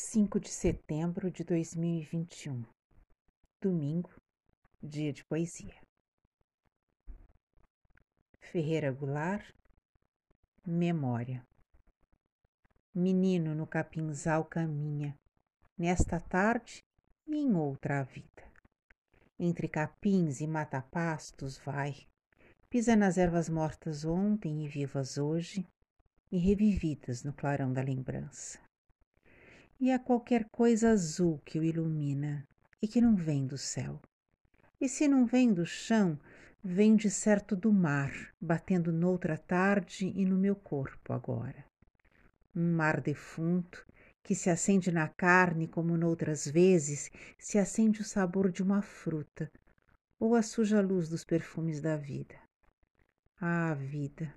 5 de setembro de 2021, domingo, dia de poesia. Ferreira Goulart, Memória. Menino no capinzal caminha, nesta tarde e em outra vida. Entre capins e matapastos vai, pisa nas ervas mortas ontem e vivas hoje, e revividas no clarão da lembrança e há qualquer coisa azul que o ilumina e que não vem do céu. E se não vem do chão, vem de certo do mar, batendo noutra tarde e no meu corpo agora. Um mar defunto que se acende na carne como noutras vezes se acende o sabor de uma fruta ou a suja luz dos perfumes da vida. Ah, vida!